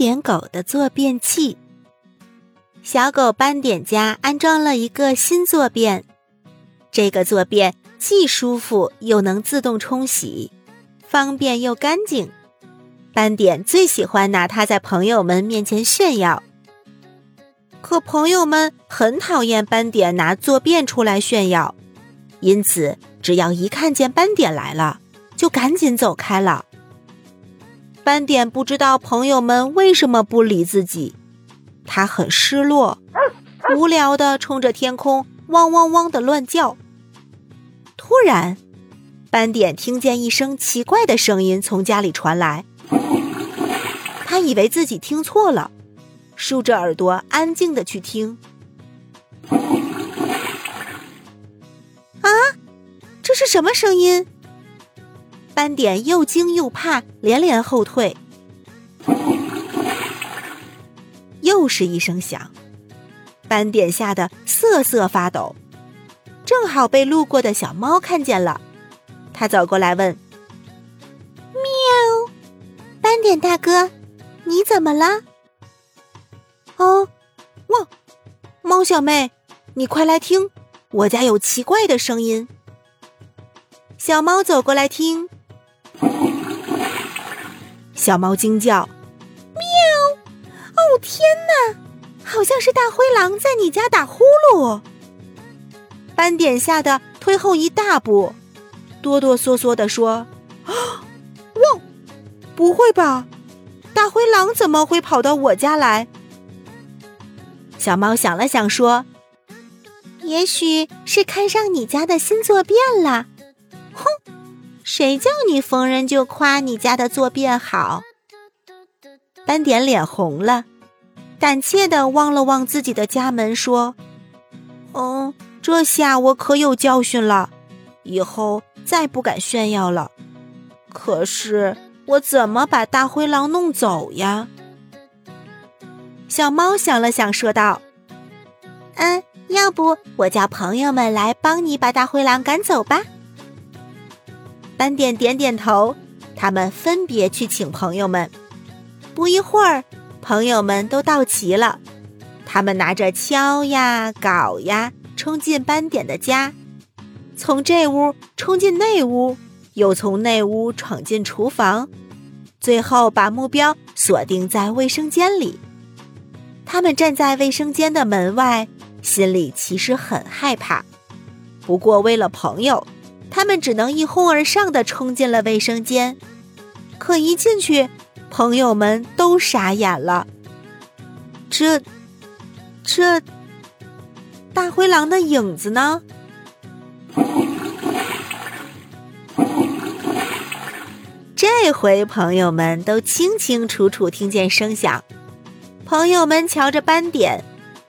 点狗的坐便器。小狗斑点家安装了一个新坐便，这个坐便既舒服又能自动冲洗，方便又干净。斑点最喜欢拿它在朋友们面前炫耀，可朋友们很讨厌斑点拿坐便出来炫耀，因此只要一看见斑点来了，就赶紧走开了。斑点不知道朋友们为什么不理自己，他很失落，无聊的冲着天空汪汪汪的乱叫。突然，斑点听见一声奇怪的声音从家里传来。他以为自己听错了，竖着耳朵安静的去听。啊，这是什么声音？斑点又惊又怕，连连后退。又是一声响，斑点吓得瑟瑟发抖。正好被路过的小猫看见了，它走过来问：“喵，斑点大哥。”你怎么了？哦，汪，猫小妹，你快来听，我家有奇怪的声音。小猫走过来听，小猫惊叫：“喵！哦天哪，好像是大灰狼在你家打呼噜。”斑点吓得退后一大步，哆哆嗦嗦的说：“啊，汪，不会吧？”大灰狼怎么会跑到我家来？小猫想了想说：“也许是看上你家的新坐便了。”谁叫你逢人就夸你家的坐便好？斑点脸红了，胆怯的望了望自己的家门，说：“嗯，这下我可有教训了，以后再不敢炫耀了。可是……”我怎么把大灰狼弄走呀？小猫想了想，说道：“嗯，要不我叫朋友们来帮你把大灰狼赶走吧。”斑点点点头，他们分别去请朋友们。不一会儿，朋友们都到齐了，他们拿着锹呀、镐呀，冲进斑点的家，从这屋冲进那屋。又从那屋闯进厨房，最后把目标锁定在卫生间里。他们站在卫生间的门外，心里其实很害怕。不过为了朋友，他们只能一哄而上的冲进了卫生间。可一进去，朋友们都傻眼了。这，这，大灰狼的影子呢？这回朋友们都清清楚楚听见声响，朋友们瞧着斑点，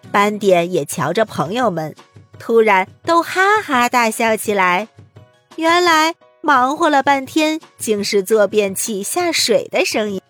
斑点也瞧着朋友们，突然都哈哈大笑起来。原来忙活了半天，竟是坐便器下水的声音。